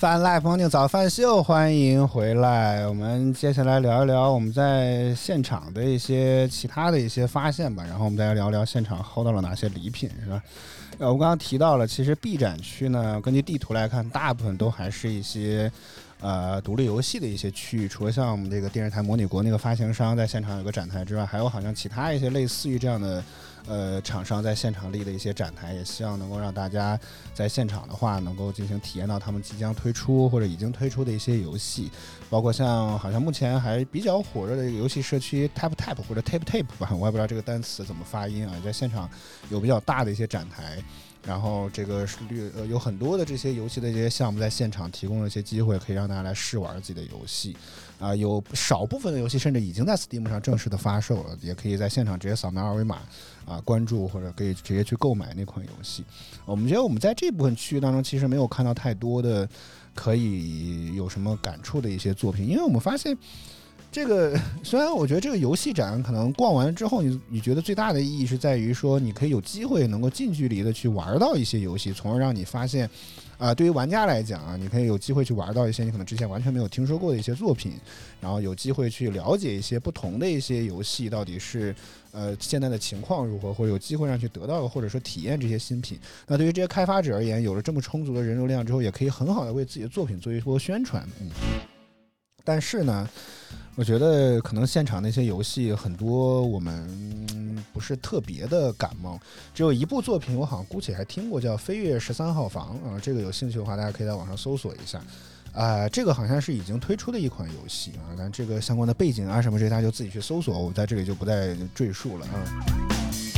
翻 live 朋友早饭秀，欢迎回来。我们接下来聊一聊我们在现场的一些其他的一些发现吧，然后我们再来聊聊现场薅到了哪些礼品，是吧？呃，我刚刚提到了，其实 B 展区呢，根据地图来看，大部分都还是一些呃独立游戏的一些区域，除了像我们这个电视台模拟国那个发行商在现场有个展台之外，还有好像其他一些类似于这样的。呃，厂商在现场立的一些展台，也希望能够让大家在现场的话，能够进行体验到他们即将推出或者已经推出的一些游戏，包括像好像目前还比较火热的游戏社区 Tap Tap 或者 Tape Tape 吧，我也不知道这个单词怎么发音啊，在现场有比较大的一些展台。然后这个是略呃有很多的这些游戏的这些项目在现场提供了一些机会，可以让大家来试玩自己的游戏，啊，有少部分的游戏甚至已经在 Steam 上正式的发售了，也可以在现场直接扫描二维码啊关注或者可以直接去购买那款游戏。我们觉得我们在这部分区域当中其实没有看到太多的可以有什么感触的一些作品，因为我们发现。这个 虽然我觉得这个游戏展可能逛完之后，你你觉得最大的意义是在于说，你可以有机会能够近距离的去玩到一些游戏，从而让你发现，啊，对于玩家来讲啊，你可以有机会去玩到一些你可能之前完全没有听说过的一些作品，然后有机会去了解一些不同的一些游戏到底是呃现在的情况如何，或者有机会让去得到或者说体验这些新品。那对于这些开发者而言，有了这么充足的人流量之后，也可以很好的为自己的作品做一波宣传。嗯，但是呢。我觉得可能现场那些游戏很多，我们不是特别的感冒。只有一部作品，我好像姑且还听过，叫《飞跃十三号房》啊。这个有兴趣的话，大家可以在网上搜索一下。啊，这个好像是已经推出的一款游戏啊，但这个相关的背景啊什么这些，大家就自己去搜索，我在这里就不再赘述了啊。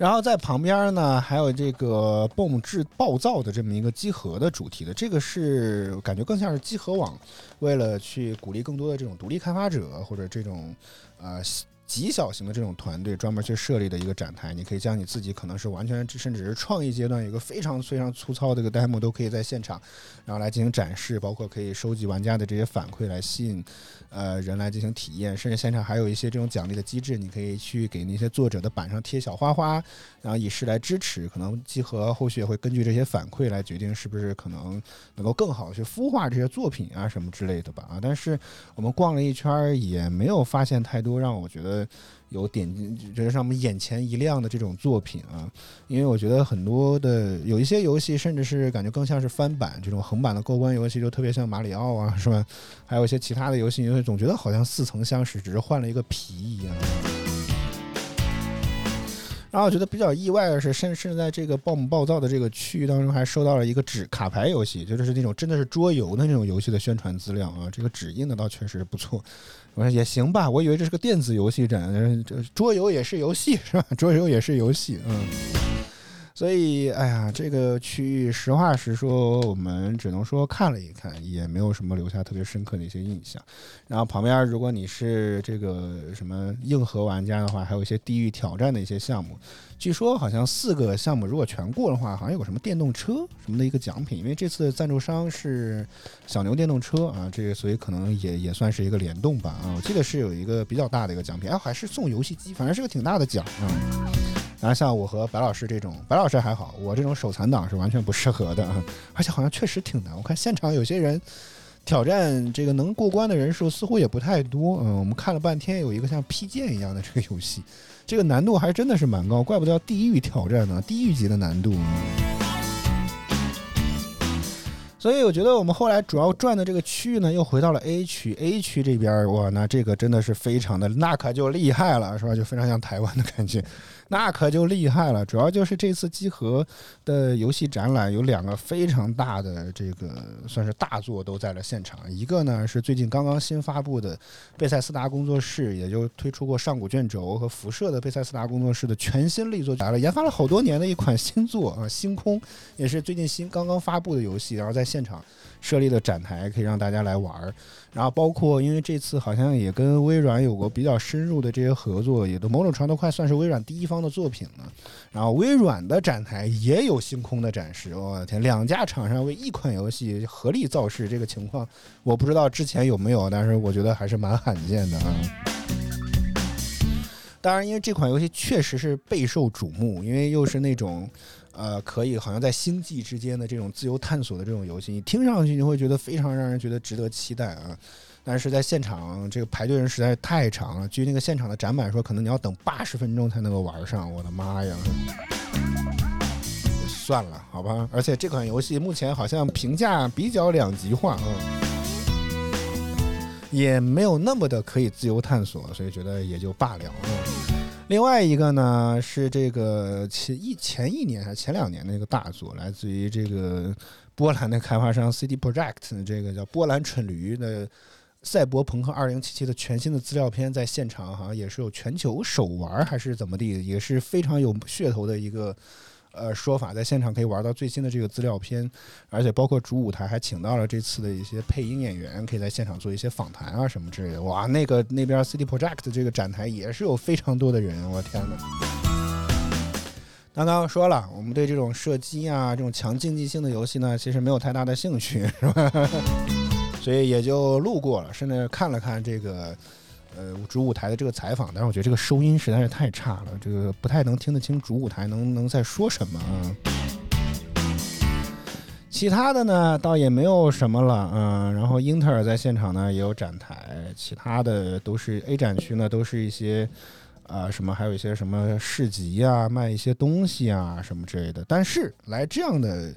然后在旁边呢，还有这个 Boom 制暴躁的这么一个集合的主题的，这个是感觉更像是集合网，为了去鼓励更多的这种独立开发者或者这种，呃。极小型的这种团队专门去设立的一个展台，你可以将你自己可能是完全甚至是创意阶段一个非常非常粗糙的一个 demo 都可以在现场，然后来进行展示，包括可以收集玩家的这些反馈来吸引呃人来进行体验，甚至现场还有一些这种奖励的机制，你可以去给那些作者的板上贴小花花，然后以示来支持。可能集合后续也会根据这些反馈来决定是不是可能能够更好去孵化这些作品啊什么之类的吧啊。但是我们逛了一圈也没有发现太多让我觉得。有点觉得让我们眼前一亮的这种作品啊，因为我觉得很多的有一些游戏，甚至是感觉更像是翻版这种横版的过关游戏，就特别像马里奥啊，是吧？还有一些其他的游戏，因为总觉得好像似曾相识，只是换了一个皮一样。然后我觉得比较意外的是，甚甚至在这个暴母暴躁的这个区域当中，还收到了一个纸卡牌游戏，就是那种真的是桌游的那种游戏的宣传资料啊。这个纸印的倒确实不错，我说也行吧，我以为这是个电子游戏展，这桌游也是游戏是吧？桌游也是游戏，嗯。所以，哎呀，这个区域实话实说，我们只能说看了一看，也没有什么留下特别深刻的一些印象。然后旁边，如果你是这个什么硬核玩家的话，还有一些地域挑战的一些项目。据说好像四个项目如果全过的话，好像有个什么电动车什么的一个奖品。因为这次赞助商是小牛电动车啊，这个所以可能也也算是一个联动吧啊。我记得是有一个比较大的一个奖品，哎，还是送游戏机，反正是个挺大的奖啊。然后像我和白老师这种，白老师还好，我这种手残党是完全不适合的，而且好像确实挺难。我看现场有些人挑战这个能过关的人数似乎也不太多。嗯，我们看了半天，有一个像劈剑一样的这个游戏，这个难度还真的是蛮高，怪不得要地狱挑战呢，地狱级的难度。所以我觉得我们后来主要转的这个区域呢，又回到了 A 区。A 区这边，哇，那这个真的是非常的，那可就厉害了，是吧？就非常像台湾的感觉。那可就厉害了，主要就是这次集合的游戏展览有两个非常大的这个算是大作都在了现场。一个呢是最近刚刚新发布的贝塞斯达工作室，也就推出过上古卷轴和辐射的贝塞斯达工作室的全新力作来了，研发了好多年的一款新作啊，星空也是最近新刚刚发布的游戏，然后在现场。设立的展台可以让大家来玩儿，然后包括因为这次好像也跟微软有过比较深入的这些合作，也都某种程度快算是微软第一方的作品了。然后微软的展台也有星空的展示，我的天，两家厂商为一款游戏合力造势，这个情况我不知道之前有没有，但是我觉得还是蛮罕见的啊。当然，因为这款游戏确实是备受瞩目，因为又是那种。呃，可以好像在星际之间的这种自由探索的这种游戏，你听上去你会觉得非常让人觉得值得期待啊。但是在现场，这个排队人实在是太长了。据那个现场的展板说，可能你要等八十分钟才能够玩上。我的妈呀！算了，好吧。而且这款游戏目前好像评价比较两极化啊，也没有那么的可以自由探索，所以觉得也就罢了。另外一个呢是这个前一前一年还是前两年那个大作，来自于这个波兰的开发商 CD Project 这个叫波兰蠢驴的。赛博朋克二零七七的全新的资料片在现场好像也是有全球首玩还是怎么地，也是非常有噱头的一个呃说法，在现场可以玩到最新的这个资料片，而且包括主舞台还请到了这次的一些配音演员，可以在现场做一些访谈啊什么之类的。哇，那个那边 CD Project 这个展台也是有非常多的人，我天呐。刚刚说了，我们对这种射击啊这种强竞技性的游戏呢，其实没有太大的兴趣，是吧？所以也就路过了，甚至看了看这个，呃，主舞台的这个采访，但是我觉得这个收音实在是太差了，这个不太能听得清主舞台能能在说什么啊。其他的呢，倒也没有什么了，嗯，然后英特尔在现场呢也有展台，其他的都是 A 展区呢，都是一些啊什么，还有一些什么市集啊，卖一些东西啊什么之类的。但是来这样的。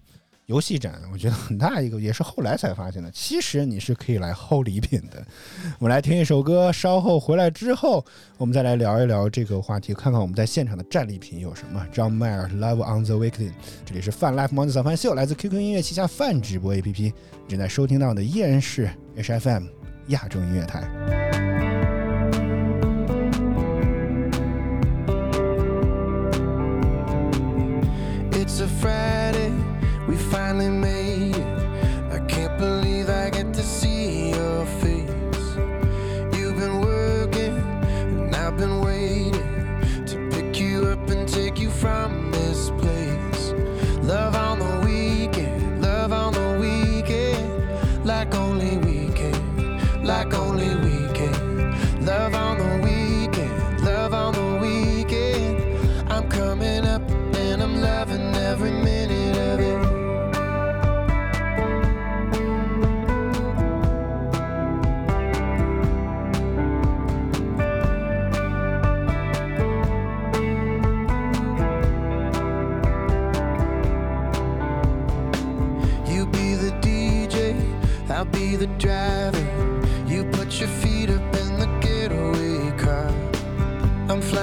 游戏展，我觉得很大一个，也是后来才发现的。其实你是可以来薅礼品的。我们来听一首歌，稍后回来之后，我们再来聊一聊这个话题，看看我们在现场的战利品有什么。John Mayer Love on the Weekend，这里是泛 Life Morning 早饭秀，来自 QQ 音乐旗下泛直播 APP，正在收听到的依然是 HFM 亚洲音乐台。only made I'm flying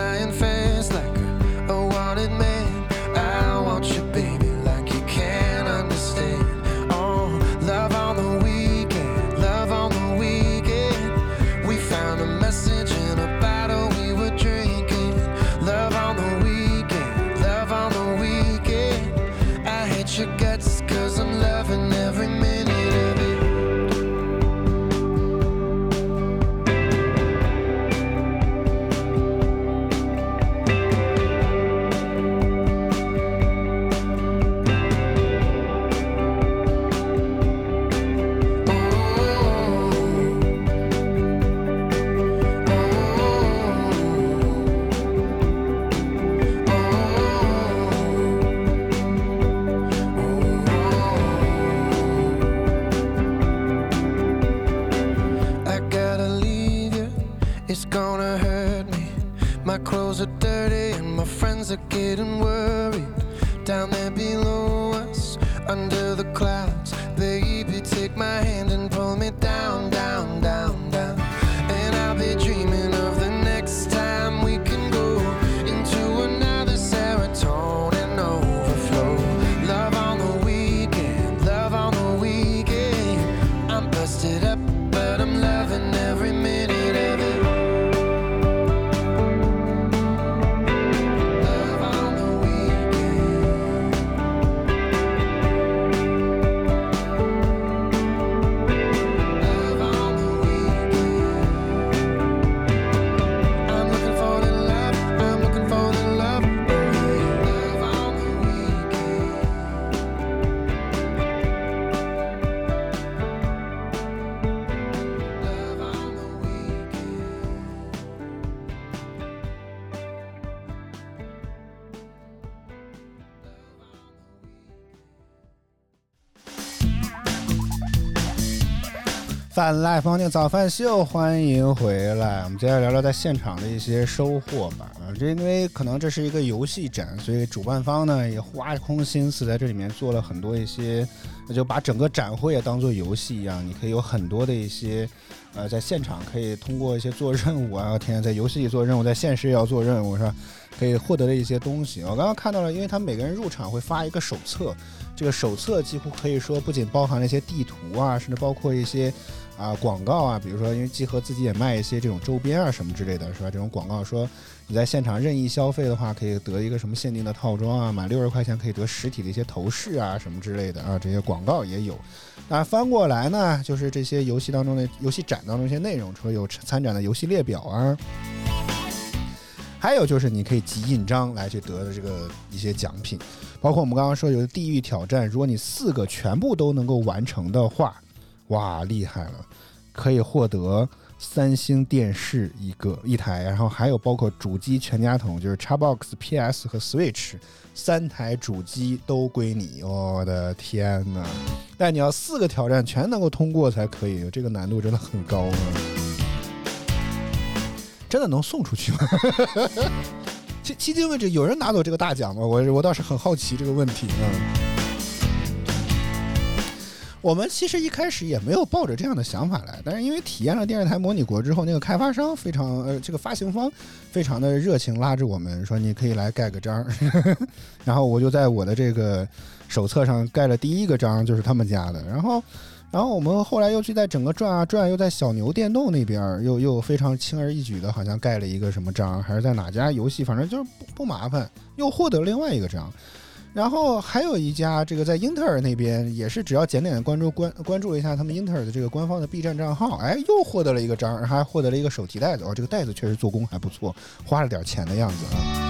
饭 live morning 早饭秀，欢迎回来。我们今天聊聊在现场的一些收获吧。啊，这因为可能这是一个游戏展，所以主办方呢也花空心思在这里面做了很多一些，那就把整个展会也当做游戏一样，你可以有很多的一些，呃，在现场可以通过一些做任务啊，天天在游戏里做任务，在现实也要做任务是吧？可以获得的一些东西。我刚刚看到了，因为他每个人入场会发一个手册，这个手册几乎可以说不仅包含了一些地图啊，甚至包括一些。啊，广告啊，比如说，因为集合自己也卖一些这种周边啊什么之类的，是吧？这种广告说你在现场任意消费的话，可以得一个什么限定的套装啊，满六十块钱可以得实体的一些头饰啊什么之类的啊，这些广告也有。那翻过来呢，就是这些游戏当中的游戏展当中一些内容，除了有参展的游戏列表啊，还有就是你可以集印章来去得的这个一些奖品，包括我们刚刚说有的地狱挑战，如果你四个全部都能够完成的话。哇，厉害了！可以获得三星电视一个一台，然后还有包括主机全家桶，就是 Xbox、PS 和 Switch 三台主机都归你。我的天哪！但你要四个挑战全能够通过才可以，这个难度真的很高啊！真的能送出去吗？迄迄今为止，有人拿走这个大奖吗？我我倒是很好奇这个问题啊。我们其实一开始也没有抱着这样的想法来，但是因为体验了电视台模拟国之后，那个开发商非常呃，这个发行方非常的热情，拉着我们说你可以来盖个章，然后我就在我的这个手册上盖了第一个章，就是他们家的。然后，然后我们后来又去在整个转啊转，又在小牛电动那边又又非常轻而易举的，好像盖了一个什么章，还是在哪家游戏，反正就是不不麻烦，又获得另外一个章。然后还有一家，这个在英特尔那边也是，只要简简关注关关注一下他们英特尔的这个官方的 B 站账号，哎，又获得了一个章，还获得了一个手提袋子。哦，这个袋子确实做工还不错，花了点钱的样子啊。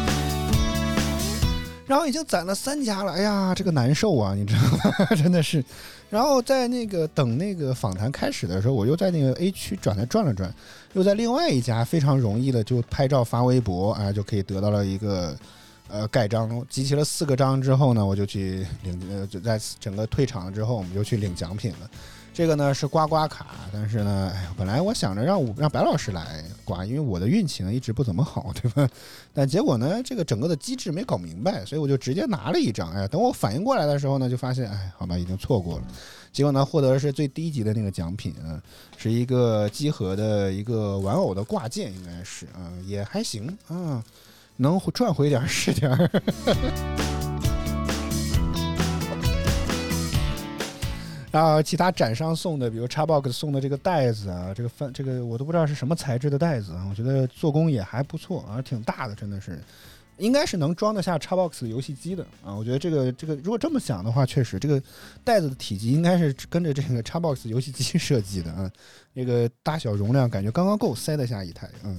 然后已经攒了三家了，哎呀，这个难受啊，你知道吗？真的是。然后在那个等那个访谈开始的时候，我又在那个 A 区转来转了转，又在另外一家非常容易的就拍照发微博，啊，就可以得到了一个。呃，盖章集齐了四个章之后呢，我就去领，呃，就在整个退场了之后，我们就去领奖品了。这个呢是刮刮卡，但是呢，哎呀，本来我想着让让白老师来刮，因为我的运气呢一直不怎么好，对吧？但结果呢，这个整个的机制没搞明白，所以我就直接拿了一张。哎，等我反应过来的时候呢，就发现，哎，好吧，已经错过了。结果呢，获得的是最低级的那个奖品，嗯是一个集合的一个玩偶的挂件，应该是，啊，也还行，啊。能赚回点是点儿。然后其他展商送的，比如 Xbox 送的这个袋子啊，这个翻这个我都不知道是什么材质的袋子啊，我觉得做工也还不错啊，挺大的，真的是，应该是能装得下 Xbox 游戏机的啊。我觉得这个这个如果这么想的话，确实这个袋子的体积应该是跟着这个 Xbox 游戏机 设计的啊，那个大小容量感觉刚刚够塞得下一台，嗯。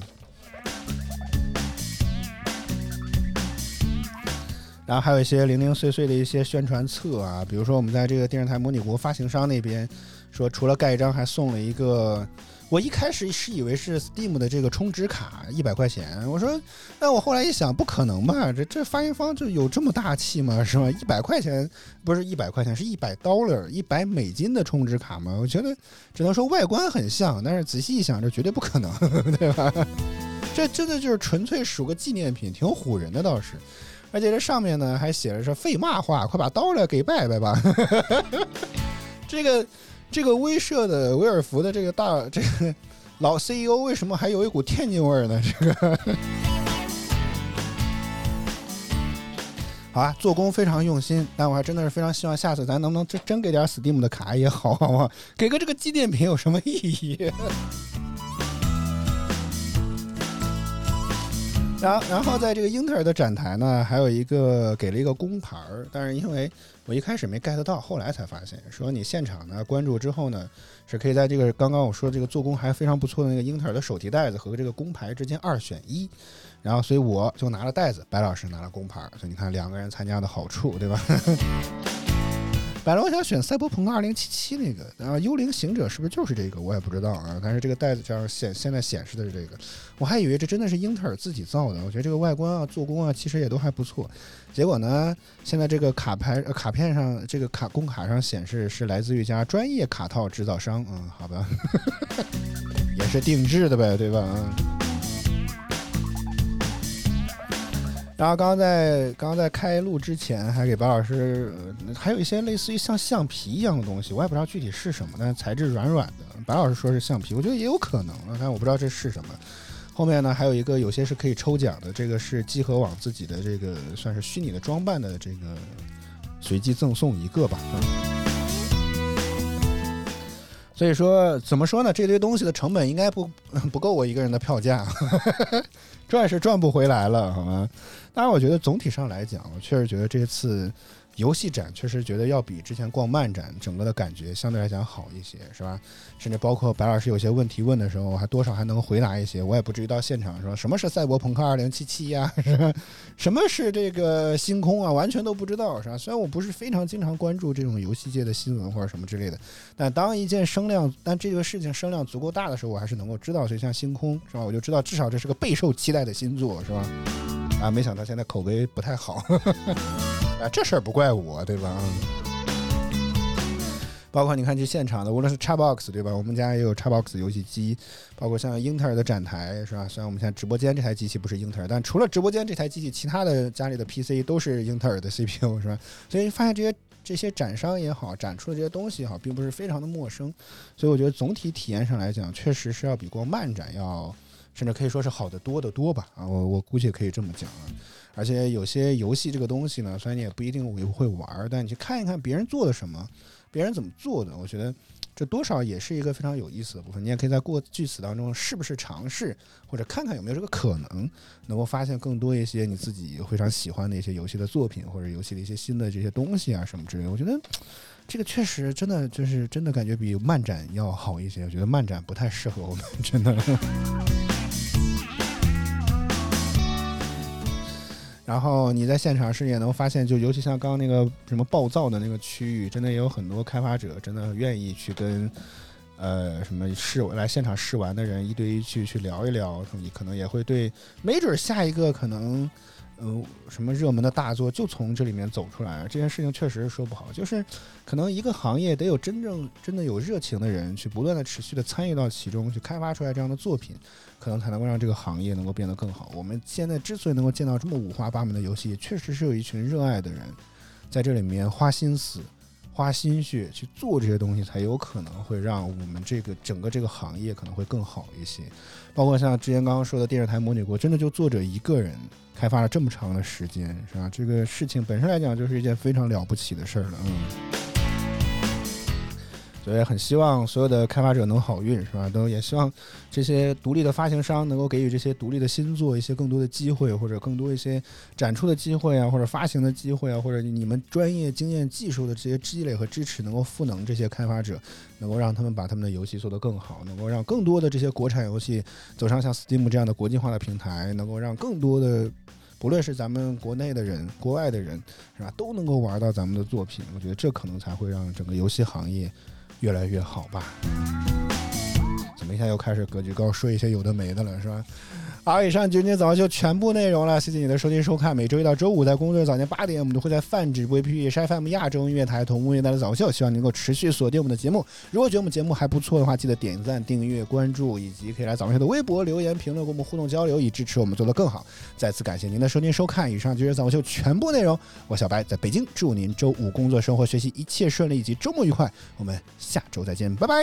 然后还有一些零零碎碎的一些宣传册啊，比如说我们在这个电视台模拟国发行商那边说，除了盖章，还送了一个。我一开始是以为是 Steam 的这个充值卡，一百块钱。我说，那我后来一想，不可能吧？这这发行方就有这么大气吗？是吧？一百块钱不是一百块钱，是一百 dollar，一百美金的充值卡吗？我觉得只能说外观很像，但是仔细一想，这绝对不可能，对吧？这真的就是纯粹属个纪念品，挺唬人的倒是。而且这上面呢还写着是废骂话，快把刀来给拜拜吧。这个这个威慑的威尔福的这个大这个老 CEO 为什么还有一股天津味儿呢？这个好啊，做工非常用心，但我还真的是非常希望下次咱能不能真真给点 Steam 的卡也好，好不好？给个这个纪念品有什么意义？然后，然后在这个英特尔的展台呢，还有一个给了一个工牌儿，但是因为我一开始没 get 到，后来才发现，说你现场呢关注之后呢，是可以在这个刚刚我说这个做工还非常不错的那个英特尔的手提袋子和这个工牌之间二选一，然后所以我就拿了袋子，白老师拿了工牌，所以你看两个人参加的好处，对吧？本来我想选赛博朋克二零七七那个，然后幽灵行者是不是就是这个？我也不知道啊。但是这个袋子上显现在显示的是这个，我还以为这真的是英特尔自己造的。我觉得这个外观啊、做工啊，其实也都还不错。结果呢，现在这个卡牌、呃、卡片上，这个卡工卡上显示是来自于一家专业卡套制造商。嗯，好吧，也是定制的呗，对吧？嗯。然后刚刚在刚刚在开录之前，还给白老师，还有一些类似于像橡皮一样的东西，我也不知道具体是什么，但是材质软软的。白老师说是橡皮，我觉得也有可能啊，但我不知道这是什么。后面呢，还有一个有些是可以抽奖的，这个是集合网自己的这个算是虚拟的装扮的这个随机赠送一个吧。所以说怎么说呢？这堆东西的成本应该不 不够我一个人的票价，赚是赚不回来了，好吗？当然，我觉得总体上来讲，我确实觉得这次。游戏展确实觉得要比之前逛漫展整个的感觉相对来讲好一些，是吧？甚至包括白老师有些问题问的时候，还多少还能回答一些。我也不至于到现场说什么是赛博朋克二零七七呀，是吧？什么是这个星空啊，完全都不知道，是吧？虽然我不是非常经常关注这种游戏界的新闻或者什么之类的，但当一件声量，但这个事情声量足够大的时候，我还是能够知道。所以像星空，是吧？我就知道至少这是个备受期待的新作，是吧？啊，没想到现在口碑不太好。啊，这事儿不怪我，对吧？包括你看去现场的，无论是 Xbox 对吧？我们家也有 Xbox 游戏机，包括像英特尔的展台是吧？虽然我们现在直播间这台机器不是英特尔，但除了直播间这台机器，其他的家里的 PC 都是英特尔的 CPU 是吧？所以发现这些这些展商也好，展出的这些东西也好，并不是非常的陌生。所以我觉得总体体验上来讲，确实是要比逛漫展要，甚至可以说是好的多得多吧？啊，我我估计可以这么讲啊。而且有些游戏这个东西呢，虽然你也不一定会会玩，但你去看一看别人做的什么，别人怎么做的，我觉得这多少也是一个非常有意思的部分。你也可以在过句子当中，是不是尝试或者看看有没有这个可能，能够发现更多一些你自己非常喜欢的一些游戏的作品，或者游戏的一些新的这些东西啊什么之类。我觉得这个确实真的就是真的感觉比漫展要好一些。我觉得漫展不太适合我们，真的。然后你在现场是也能发现，就尤其像刚刚那个什么暴躁的那个区域，真的也有很多开发者真的愿意去跟，呃，什么试来现场试玩的人一对一去去聊一聊，你可能也会对，没准下一个可能。嗯，什么热门的大作就从这里面走出来，这件事情确实是说不好。就是可能一个行业得有真正真的有热情的人去不断的持续的参与到其中，去开发出来这样的作品，可能才能够让这个行业能够变得更好。我们现在之所以能够见到这么五花八门的游戏，确实是有一群热爱的人在这里面花心思、花心血去做这些东西，才有可能会让我们这个整个这个行业可能会更好一些。包括像之前刚刚说的电视台模拟国，真的就作者一个人。开发了这么长的时间，是吧？这个事情本身来讲，就是一件非常了不起的事儿了，嗯。所以很希望所有的开发者能好运，是吧？都也希望这些独立的发行商能够给予这些独立的新作一些更多的机会，或者更多一些展出的机会啊，或者发行的机会啊，或者你们专业经验技术的这些积累和支持，能够赋能这些开发者，能够让他们把他们的游戏做得更好，能够让更多的这些国产游戏走上像 Steam 这样的国际化的平台，能够让更多的不论是咱们国内的人、国外的人，是吧，都能够玩到咱们的作品。我觉得这可能才会让整个游戏行业。越来越好吧？怎么一下又开始格局高，说一些有的没的了，是吧？好，以上今天早上就全部内容了，谢谢你的收听收看。每周一到周五在工作日早间八点，我们都会在泛直播 APP、是 FM 亚洲音乐台同步为大家早秀，希望能够持续锁定我们的节目。如果觉得我们节目还不错的话，记得点赞、订阅、关注，以及可以来早秀的微博留言评论，跟我们互动交流，以支持我们做得更好。再次感谢您的收听收看，以上就是早秀全部内容。我小白在北京，祝您周五工作、生活、学习一切顺利，以及周末愉快。我们下周再见，拜拜。